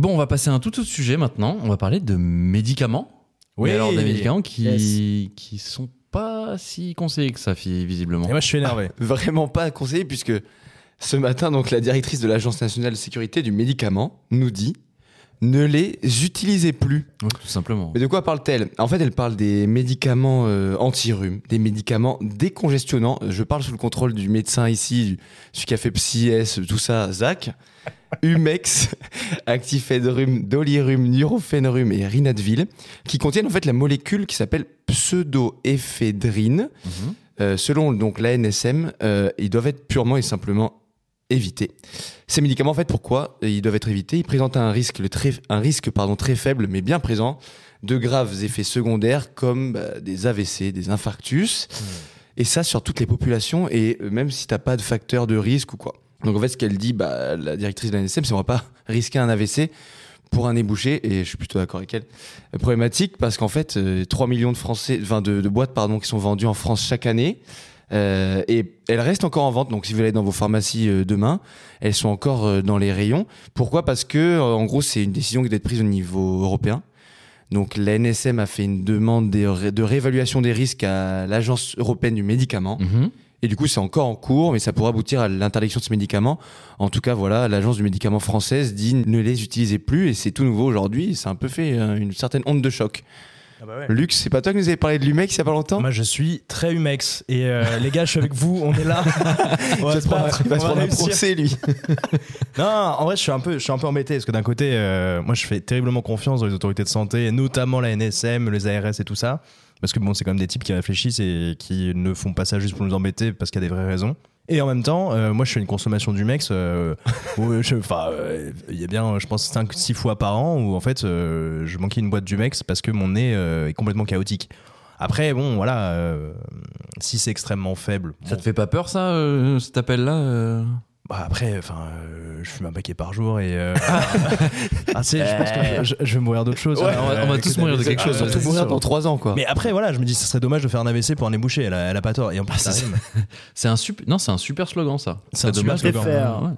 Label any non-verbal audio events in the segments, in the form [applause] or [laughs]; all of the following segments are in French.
Bon, on va passer à un tout autre sujet maintenant. On va parler de médicaments. Oui. Mais alors des médicaments qui qui sont pas si conseillés que ça, visiblement. Et moi, je suis énervé. [laughs] Vraiment pas conseillé puisque ce matin, donc la directrice de l'Agence nationale de sécurité du médicament nous dit ne les utilisez plus. Oui, tout simplement. Mais de quoi parle-t-elle? En fait, elle parle des médicaments euh, anti-rhume, des médicaments décongestionnants. Je parle sous le contrôle du médecin ici, du- celui qui a fait PsyS, tout ça, Zach. [laughs] Humex, Actifedrum, Dolirum, Nurophènerum et Rinadvil, qui contiennent en fait la molécule qui s'appelle pseudoéphédrine. Mhm. Euh, selon donc l'ANSM, euh, ils doivent être purement et simplement évités. Ces médicaments, en fait, pourquoi ils doivent être évités? Ils présentent un risque, le très, un risque pardon, très faible, mais bien présent, de graves effets secondaires comme bah, des AVC, des infarctus, et ça sur toutes les populations, et euh, même si tu n'as pas de facteur de risque ou quoi. Donc en fait, ce qu'elle dit, bah, la directrice de l'ANSM, c'est on va pas [laughs] risquer un AVC pour un ébouché, et je suis plutôt d'accord avec elle. Euh, Problématique parce qu'en fait, euh, 3 millions de, Français, enfin de, de boîtes pardon, qui sont vendues en France chaque année. Euh, et elles restent encore en vente, donc si vous allez dans vos pharmacies euh, demain, elles sont encore euh, dans les rayons. Pourquoi? Parce que, en gros, c'est une décision qui doit être prise au niveau européen. Donc la NSM a fait une demande de, ré- de réévaluation des risques à l'Agence européenne du médicament. Mhm. Et du coup, c'est encore en cours, mais ça pourrait aboutir à l'interdiction de ces médicaments. En tout cas, voilà, l'Agence du médicament française dit ne les utilisez plus, et c'est tout nouveau aujourd'hui. C'est un peu fait une certaine onde de choc. Ah bah Lux, c'est pas toi qui nous avais parlé de l'Umex il y a pas longtemps Moi, je suis très humex. Et euh, [laughs] les gars, je suis avec vous, on est là. [laughs] on va se prendre- battre, il va on se va prendre un procès, lui. [laughs] Non, en vrai, je suis un peu, je suis un peu embêté parce que d'un côté, euh, moi, je fais terriblement confiance dans les autorités de santé, notamment la NSM, les ARS et tout ça, parce que bon, c'est quand même des types qui réfléchissent et qui ne font pas ça juste pour nous embêter parce qu'il y a des vraies raisons. Et en même temps, euh, moi, je fais une consommation du mex, euh, enfin, euh, il y a bien, je pense, 5-6 fois par an où en fait, je manquais une boîte du mex parce que mon nez est complètement chaotique. Après, bon, voilà, si c'est extrêmement faible. Ça bon, te fait pas peur, ça, cet appel-là bah après, enfin, euh, je fume un paquet par jour et. euh, ah, [laughs] c'est- je pense que je, je vais mourir d'autre chose. Ouais, hein, on va- on va tous que mourir de quelque chose, Ah, surtout mourir dans 3 ans, quoi. Mais après, voilà, je me dis, ce serait dommage de faire un AVC pour un ébouché. Elle a, elle a pas tort. Et en plus, Ah, c'est- [laughs] un super, non, c'est un super slogan, ça. C'est un super dommage. slogan. Ouais.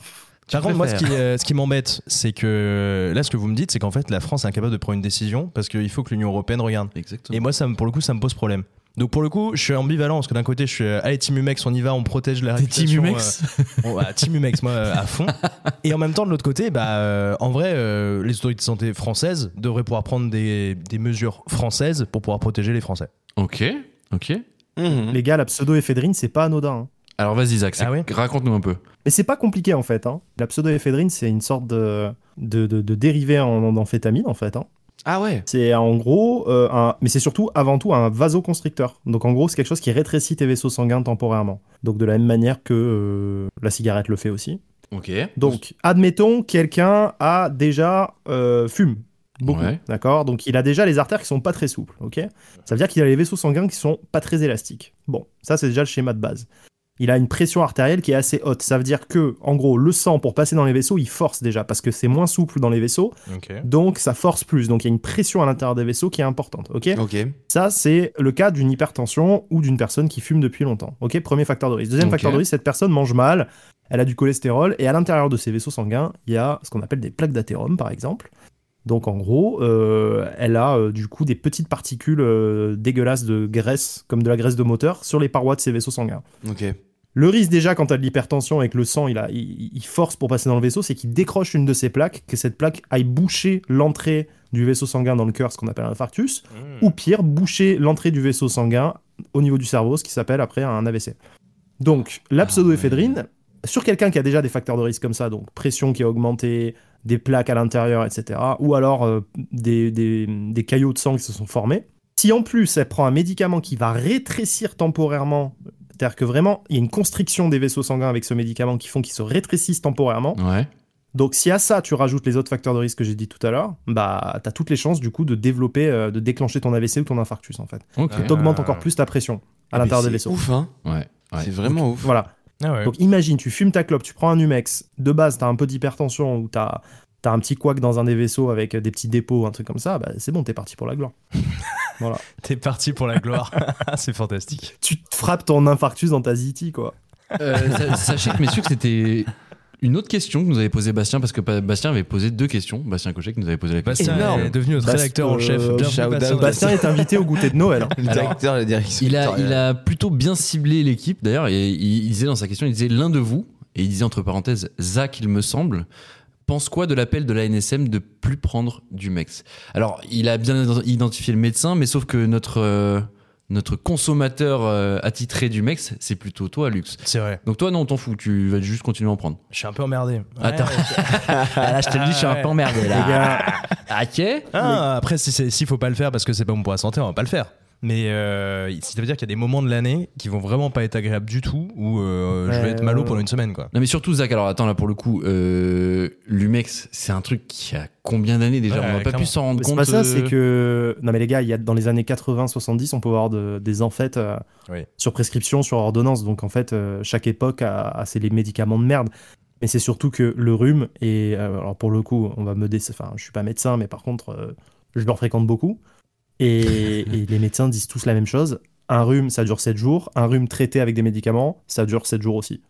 Par contre, moi, ce qui, euh, ce qui m'embête, c'est que là, ce que vous me dites, c'est qu'en fait, la France est incapable de prendre une décision parce qu'il faut que l'Union européenne regarde. Exactement. Et moi, ça, me- pour le coup, ça me pose problème. Donc pour le coup, je suis ambivalent parce que d'un côté, je suis euh, allez Team Humex, on y va, on protège la T'es Team réputation. Humex euh, bon, bah, Team Humex, moi, euh, à fond. Et en même temps, de l'autre côté, bah, euh, en vrai, euh, les autorités de santé françaises devraient pouvoir prendre des, des mesures françaises pour pouvoir protéger les Français. Ok, ok. Mhm. Les gars, la pseudoéphédrine, c'est pas anodin. hein. Alors vas-y, Zach, c'est- Ah ouais raconte-nous un peu. Mais c'est pas compliqué en fait. hein. La pseudoéphédrine, c'est une sorte de, de, de- de dérivé en, en amphétamine en fait. hein. Ah ouais C'est en gros, euh, un, mais c'est surtout avant tout un vasoconstricteur. Donc en gros, c'est quelque chose qui rétrécit tes vaisseaux sanguins temporairement. Donc de la même manière que euh, la cigarette le fait aussi. Ok. Donc admettons, quelqu'un a déjà euh, fume. Beaucoup, Ouais. d'accord? Donc il a déjà les artères qui sont pas très souples, ok? Ça veut dire qu'il a les vaisseaux sanguins qui sont pas très élastiques. Bon, ça c'est déjà le schéma de base. Il a une pression artérielle qui est assez haute. Ça veut dire que, en gros, le sang pour passer dans les vaisseaux, il force déjà parce que c'est moins souple dans les vaisseaux, donc ça force plus. Donc il y a une pression à l'intérieur des vaisseaux qui est importante, ok? Ça, c'est le cas d'une hypertension ou d'une personne qui fume depuis longtemps. Ok, premier facteur de risque. Deuxième facteur de risque, cette personne mange mal, elle a du cholestérol, et à l'intérieur de ses vaisseaux sanguins, il y a ce qu'on appelle des plaques d'athérome, par exemple. Donc en gros, euh, elle a euh, du coup des petites particules euh, dégueulasses de graisse, comme de la graisse de moteur, sur les parois de ses vaisseaux sanguins. Ok. Le risque déjà quand tu as de l'hypertension et que le sang il, a, il, il force pour passer dans le vaisseau, c'est qu'il décroche une de ces plaques, que cette plaque aille boucher l'entrée du vaisseau sanguin dans le cœur, ce qu'on appelle un infarctus, ou pire, boucher l'entrée du vaisseau sanguin au niveau du cerveau, ce qui s'appelle après un AVC. Donc, la Ah pseudoéphédrine, sur quelqu'un qui a déjà des facteurs de risque comme ça, donc pression qui a augmenté, des plaques à l'intérieur, etc., ou alors euh, des, des- des caillots de sang qui se sont formés, si en plus elle prend un médicament qui va rétrécir temporairement, c'est-à-dire que vraiment il y a une constriction des vaisseaux sanguins avec ce médicament qui font qu'ils se rétrécissent temporairement, Ouais. donc si à ça tu rajoutes les autres facteurs de risque que j'ai dit tout à l'heure, bah t'as toutes les chances du coup de développer, euh, de déclencher ton AVC ou ton infarctus en fait. Ok. Ah. T'augmentes encore plus ta pression à l'intérieur des C'est vaisseaux. ouf, hein Ouais. ouais. C'est vraiment ouf. Voilà. Ah ouais. Donc imagine, tu fumes ta clope, tu prends un Numex, de base t'as un peu d'hypertension ou t'as as un petit couac dans un des vaisseaux avec des petits dépôts, un truc comme ça, bah c'est bon, t'es parti pour la gloire. [laughs] voilà. [laughs] T'es parti pour la gloire. [laughs] c'est fantastique. Tu te frappes ton infarctus dans ta ziti quoi. Euh, sa- sachez que messieurs que c'était Une autre question que nous avait posée Bastien, parce que Bastien avait posé deux questions. Bastien Cochet qui nous avait posé la question. Bastien Énorme. est devenu notre rédacteur en chef. euh, shout Bastien. out. Bastien est invité au goûter de Noël. [laughs] hein. Le directeur, la direction. Il a, éditoriale. il a plutôt bien ciblé l'équipe d'ailleurs, et il, il disait dans sa question, il disait l'un de vous, et il disait entre parenthèses, Zach, il me semble, pense quoi de l'appel de la NSM de plus prendre du MEX? Alors, il a bien identifié le médecin, mais sauf que notre, euh, notre consommateur euh, attitré du MEX, c'est plutôt toi, Lux. C'est vrai. Donc toi, non, on t'en fout, tu vas juste continuer à en prendre. Je suis un peu emmerdé. Attends. Ah, là, je te le dis, je suis un peu emmerdé Les là. gars, Ok Ah, après, si c'est- s'il faut pas le faire parce que c'est pas bon pour la santé, on va pas le faire. Mais euh, ça veut dire qu'il y a des moments de l'année qui vont vraiment pas être agréables du tout où euh, je vais être malo pendant une semaine, quoi. Non mais surtout Zach, alors attends là pour le coup, euh, l'Umex c'est un truc qui a combien d'années déjà Ouais, On n'a pas pu s'en rendre Mais c'est compte. pas ça, euh, c'est que. Non, mais les gars, il y a, dans les années 80-70, on peut avoir de- des enfêtes euh, Oui. sur prescription, sur ordonnance. Donc en fait, euh, chaque époque a, a ses les médicaments de merde. Mais c'est surtout que le rhume, et euh, alors pour le coup, on va me dé... Enfin, je suis pas médecin, mais par contre, euh, je le fréquente beaucoup. Et les médecins disent tous la même chose. Un rhume, ça dure 7 jours. Un rhume traité avec des médicaments, ça dure 7 jours aussi.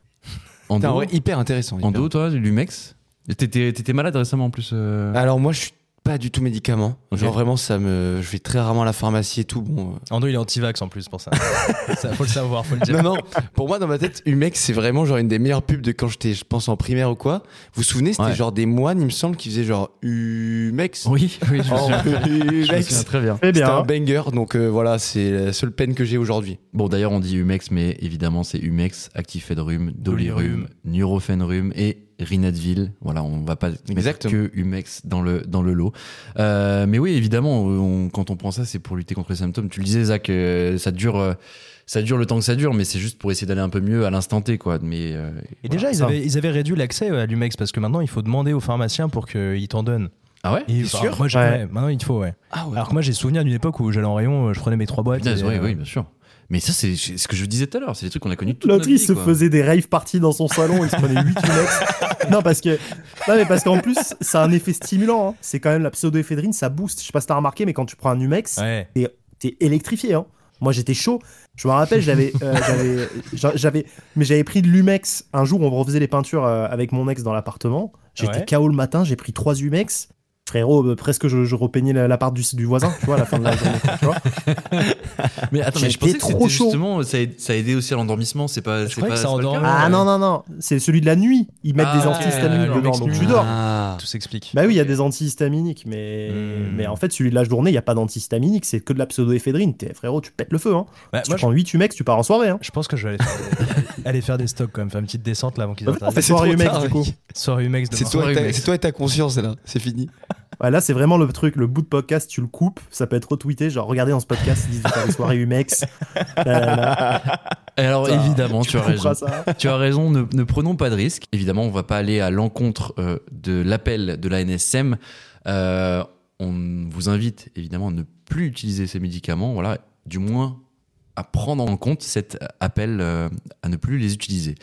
En dos, hyper intéressant. en dos toi, l'Umex? T'étais t'étais malade récemment en plus euh, Alors moi, je suis pas du tout médicament. Genre vraiment, ça me, je vais très rarement à la pharmacie et tout. Bon. euh. Ando, il est anti-vax en plus pour ça. [laughs] ça. Faut le savoir, faut le dire. Non non. Pour moi, dans ma tête, Humex, c'est vraiment genre une des meilleures pubs de quand j'étais, je pense en primaire ou quoi. Vous vous souvenez, c'était Ouais. genre des moines, il me semble, qui faisaient genre Humex. Oui, oui, je me Oh, souviens. [laughs] Je me souviens Humex. très bien. C'était un banger, donc euh, voilà, c'est la seule peine que j'ai aujourd'hui. Bon d'ailleurs on dit Umex mais évidemment c'est Umex, Actifed Rhume, Dolirum, Nurofen Rhume et Rinadville. Voilà, on va pas mettre Exactement. que Umex dans le, dans le lot. Euh, mais oui, évidemment, on- quand on prend ça, c'est pour lutter contre les symptômes. Tu le disais, Zach, euh, ça dure, euh, ça dure le temps que ça dure, mais c'est juste pour essayer d'aller un peu mieux à l'instant T, quoi. Mais euh, Et déjà, ils avaient, ils avaient réduit l'accès à l'Umex parce que maintenant, il faut demander au pharmacien pour qu'il t'en donne. ah ouais? Et, enfin, sûr? moi, Ouais. Maintenant, il te faut, ouais. Ah ouais. Alors que moi, j'ai souvenir d'une époque où j'allais en rayon, je prenais mes trois boîtes. Et, oui, euh, oui, bien sûr. Mais ça, c'est ce que je disais tout à l'heure. C'est des trucs qu'on a connus toute L'autre, notre il vie, se quoi. faisait des rave parties dans son salon, il se prenait 8 Umex. non, parce que. Non, mais parce qu'en plus, ça a un effet stimulant. hein. C'est quand même la pseudoéphédrine, ça booste. Je sais pas si t'as remarqué, mais quand tu prends un Umex, Ouais. t'es électrifié. Hein. Moi, j'étais chaud. Je me rappelle, j'avais, euh, j'avais, j'a- j'avais, mais j'avais pris de l'Umex. Un jour, on refaisait les peintures euh, avec mon ex dans l'appartement. J'étais Ouais. KO le matin, j'ai pris 3 Umex. Frérot, euh, presque je, je repeignais la- l'appart du, du voisin, tu vois, à la fin de la journée. tu vois. Mais attends, mais je pensais que trop chaud. justement, ça a, ça a aidé aussi à l'endormissement. C'est pas, c'est croyais pas, que ça c'est pas le endormait. cas Ah ouais. non, non, non, c'est celui de la nuit. Ils mettent Ah, des antihistaminiques dedans, donc tu dors. Ah. Tout s'explique. Bah oui, il y a des antihistaminiques, mais, Hmm. mais en fait, celui de la journée, il n'y a pas d'antihistaminique, c'est que de la pseudoéphédrine. T'es frérot, tu pètes le feu. Hein. Bah, Si moi, tu prends 8 Umex, tu pars en soirée. Hein. je, je pense que je vais aller faire, [laughs] aller faire des stocks quand même, faire une petite descente là avant qu'ils En fait, soirée tard, du coup. mec. Soirée Humex. c'est toi et ta conscience là, c'est fini. Ouais, là, c'est vraiment le truc, le bout de podcast, tu le coupes, ça peut être retweeté. Genre, regardez dans ce podcast, ils disent de faire des soirées Umex. [laughs] Là, là, là. Et alors évidemment, tu, as raison. ça. Tu as raison, ne, ne prenons pas de risques. Évidemment, on va pas aller à l'encontre euh, de l'appel de la NSM. Euh, on vous invite évidemment à ne plus utiliser ces médicaments, voilà, du moins à prendre en compte cet appel euh, à ne plus les utiliser.